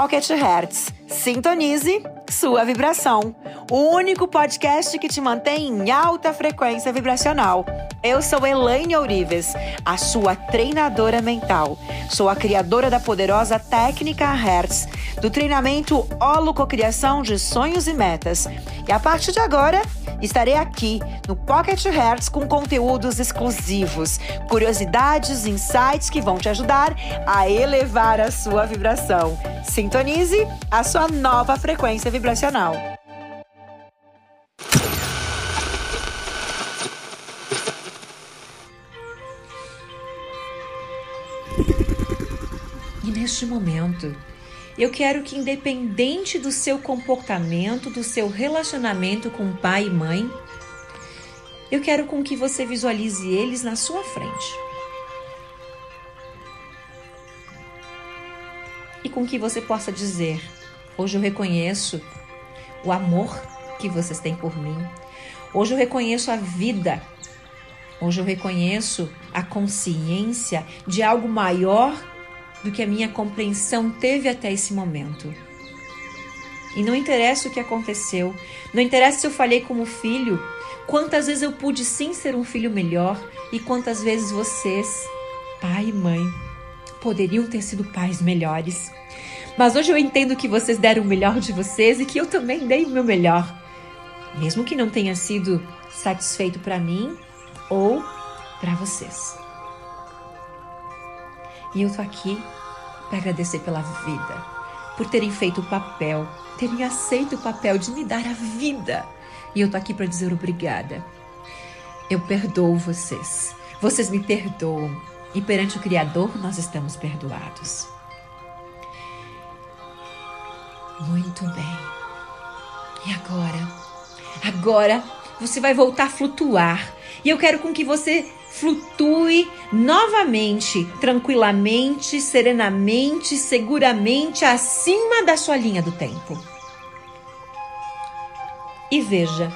Pocket Hertz. Sintonize sua vibração. O único podcast que te mantém em alta frequência vibracional. Eu sou Elaine Ourives, a sua treinadora mental. Sou a criadora da poderosa técnica Hertz, do treinamento Holococriação de Sonhos e Metas. E a partir de agora, estarei aqui no Pocket Hertz com conteúdos exclusivos, curiosidades, insights que vão te ajudar a elevar a sua vibração. Sintonize a sua nova frequência vibracional. Neste momento, eu quero que, independente do seu comportamento, do seu relacionamento com pai e mãe, eu quero com que você visualize eles na sua frente. E com que você possa dizer: Hoje eu reconheço o amor que vocês têm por mim. Hoje eu reconheço a vida. Hoje eu reconheço a consciência de algo maior do que a minha compreensão teve até esse momento. E não interessa o que aconteceu, não interessa se eu falei como filho, quantas vezes eu pude sim ser um filho melhor e quantas vezes vocês, pai e mãe, poderiam ter sido pais melhores. Mas hoje eu entendo que vocês deram o melhor de vocês e que eu também dei o meu melhor. Mesmo que não tenha sido satisfeito para mim ou para vocês. E eu tô aqui para agradecer pela vida, por terem feito o papel, terem aceito o papel de me dar a vida. E eu tô aqui para dizer obrigada. Eu perdoo vocês. Vocês me perdoam. E perante o Criador nós estamos perdoados. Muito bem. E agora? Agora você vai voltar a flutuar. E eu quero com que você flutue novamente, tranquilamente, serenamente, seguramente acima da sua linha do tempo. E veja,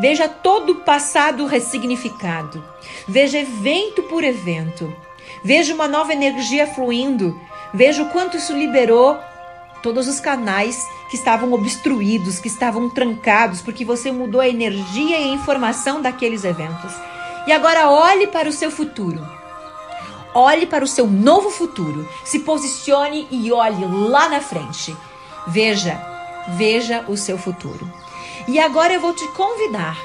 veja todo o passado ressignificado, veja evento por evento, veja uma nova energia fluindo, veja o quanto isso liberou todos os canais que estavam obstruídos, que estavam trancados, porque você mudou a energia e a informação daqueles eventos. E agora olhe para o seu futuro. Olhe para o seu novo futuro. Se posicione e olhe lá na frente. Veja, veja o seu futuro. E agora eu vou te convidar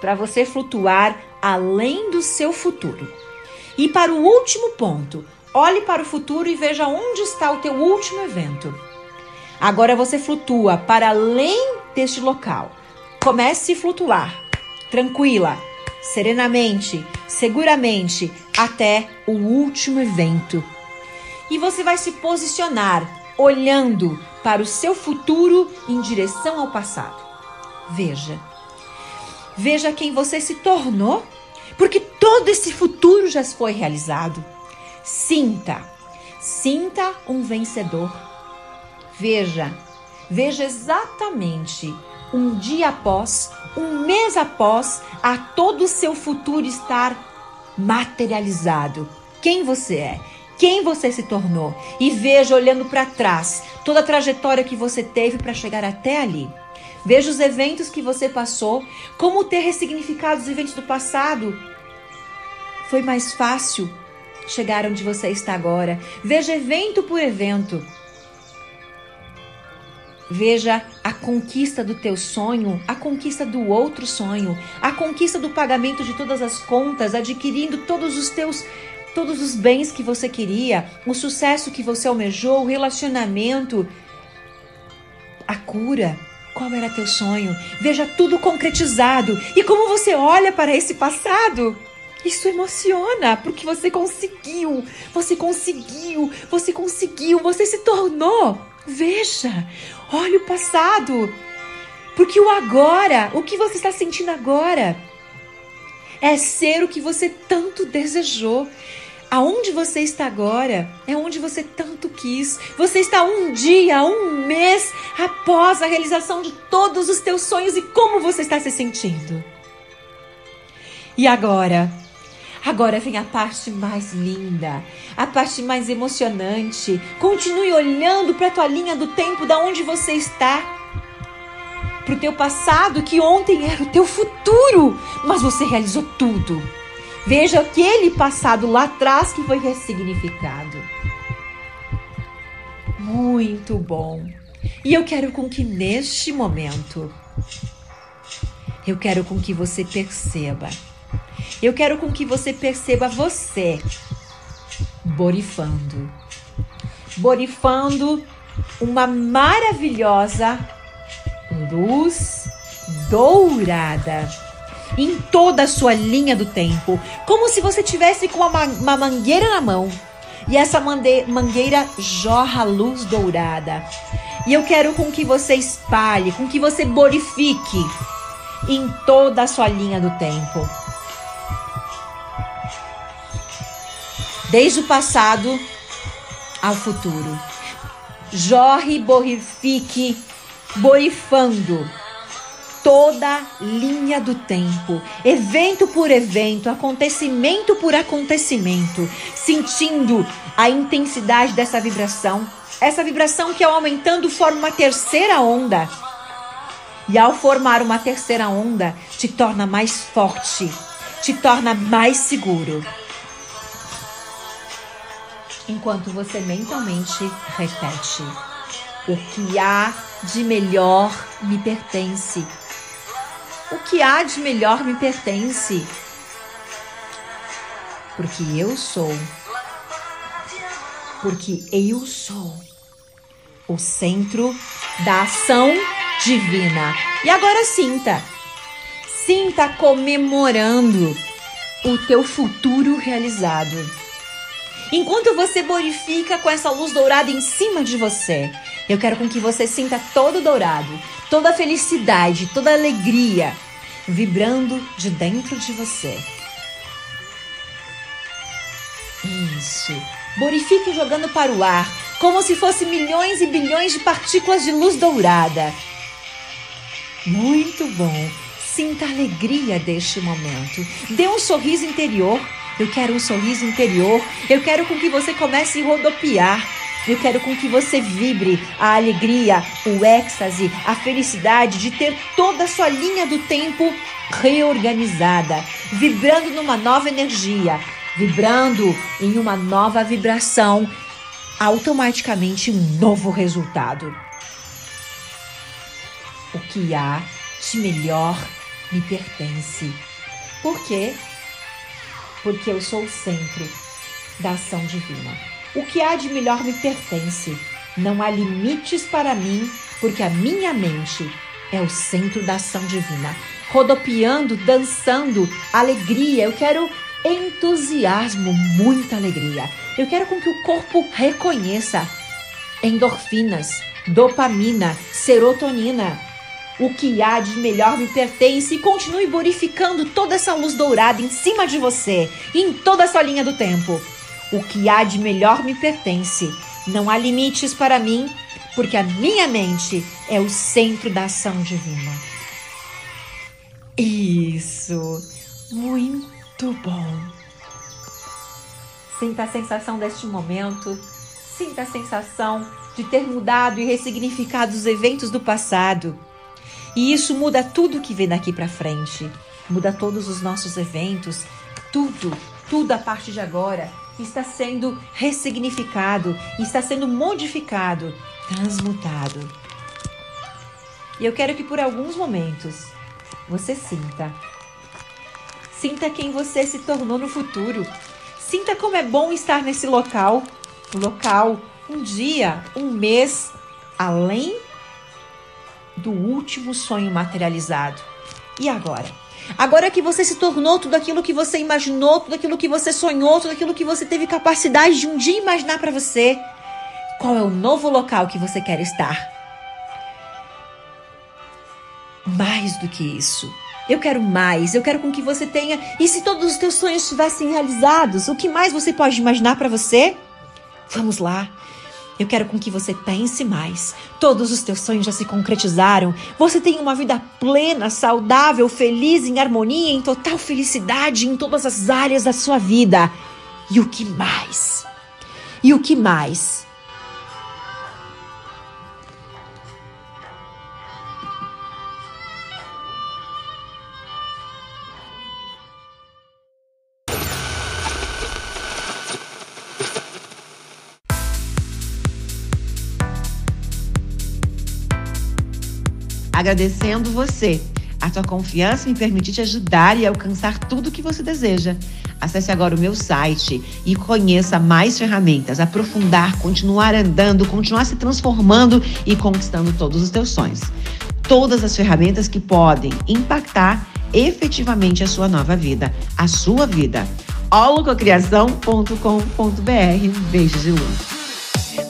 para você flutuar além do seu futuro. E para o último ponto, olhe para o futuro e veja onde está o teu último evento. Agora você flutua para além deste local. Comece a flutuar, tranquila, serenamente, seguramente, até o último evento. E você vai se posicionar olhando para o seu futuro em direção ao passado. Veja. Veja quem você se tornou, porque todo esse futuro já foi realizado. Sinta. Sinta um vencedor. Veja. Veja exatamente um dia após, um mês após, a todo o seu futuro estar materializado. Quem você é? Quem você se tornou? E veja olhando para trás toda a trajetória que você teve para chegar até ali. Veja os eventos que você passou, como ter ressignificado os eventos do passado. Foi mais fácil chegar onde você está agora. Veja evento por evento. Veja a conquista do teu sonho, a conquista do outro sonho, a conquista do pagamento de todas as contas, adquirindo todos os teus todos os bens que você queria, o sucesso que você almejou, o relacionamento, a cura. Qual era teu sonho? Veja tudo concretizado. E como você olha para esse passado? Isso emociona, porque você conseguiu, você conseguiu, você conseguiu, você se tornou. Veja, olhe o passado. Porque o agora, o que você está sentindo agora, é ser o que você tanto desejou. Aonde você está agora é onde você tanto quis. Você está um dia, um mês após a realização de todos os teus sonhos e como você está se sentindo. E agora? Agora vem a parte mais linda, a parte mais emocionante. Continue olhando para a tua linha do tempo, da onde você está. Para o teu passado, que ontem era o teu futuro, mas você realizou tudo. Veja aquele passado lá atrás que foi ressignificado. Muito bom. E eu quero com que neste momento, eu quero com que você perceba eu quero com que você perceba você borifando. Borifando uma maravilhosa luz dourada em toda a sua linha do tempo, como se você tivesse com uma, uma mangueira na mão e essa mangueira jorra luz dourada. E eu quero com que você espalhe, com que você borifique em toda a sua linha do tempo. Desde o passado ao futuro. Jorre borrifique, borifando toda linha do tempo, evento por evento, acontecimento por acontecimento, sentindo a intensidade dessa vibração. Essa vibração que ao aumentando forma uma terceira onda. E ao formar uma terceira onda, te torna mais forte, te torna mais seguro enquanto você mentalmente repete: O que há de melhor me pertence. O que há de melhor me pertence. Porque eu sou. Porque eu sou o centro da ação divina. E agora sinta. Sinta comemorando o teu futuro realizado Enquanto você borifica com essa luz dourada em cima de você, eu quero com que você sinta todo dourado, toda a felicidade, toda a alegria vibrando de dentro de você. Isso. Borifique jogando para o ar, como se fosse milhões e bilhões de partículas de luz dourada. Muito bom. Sinta a alegria deste momento. Dê um sorriso interior eu quero um sorriso interior. Eu quero com que você comece a rodopiar. Eu quero com que você vibre a alegria, o êxtase, a felicidade de ter toda a sua linha do tempo reorganizada, vibrando numa nova energia, vibrando em uma nova vibração, automaticamente um novo resultado. O que há de melhor me pertence. Por quê? Porque eu sou o centro da ação divina. O que há de melhor me pertence. Não há limites para mim, porque a minha mente é o centro da ação divina. Rodopiando, dançando, alegria. Eu quero entusiasmo, muita alegria. Eu quero com que o corpo reconheça endorfinas, dopamina, serotonina o que há de melhor me pertence e continue borificando toda essa luz dourada em cima de você em toda a sua linha do tempo. O que há de melhor me pertence. Não há limites para mim, porque a minha mente é o centro da ação divina. Isso! Muito bom! Sinta a sensação deste momento, sinta a sensação de ter mudado e ressignificado os eventos do passado e isso muda tudo que vem daqui para frente. Muda todos os nossos eventos, tudo, tudo a partir de agora está sendo ressignificado, está sendo modificado, transmutado. E eu quero que por alguns momentos você sinta. Sinta quem você se tornou no futuro. Sinta como é bom estar nesse local, um local, um dia, um mês, além do último sonho materializado. E agora? Agora que você se tornou tudo aquilo que você imaginou, tudo aquilo que você sonhou, tudo aquilo que você teve capacidade de um dia imaginar para você, qual é o novo local que você quer estar? Mais do que isso. Eu quero mais, eu quero com que você tenha. E se todos os teus sonhos estivessem realizados, o que mais você pode imaginar para você? Vamos lá. Eu quero com que você pense mais. Todos os teus sonhos já se concretizaram. Você tem uma vida plena, saudável, feliz, em harmonia, em total felicidade em todas as áreas da sua vida. E o que mais? E o que mais? Agradecendo você. A tua confiança me permite te ajudar e alcançar tudo o que você deseja. Acesse agora o meu site e conheça mais ferramentas, aprofundar, continuar andando, continuar se transformando e conquistando todos os teus sonhos. Todas as ferramentas que podem impactar efetivamente a sua nova vida, a sua vida. holococriação.com.br. Beijo de luz.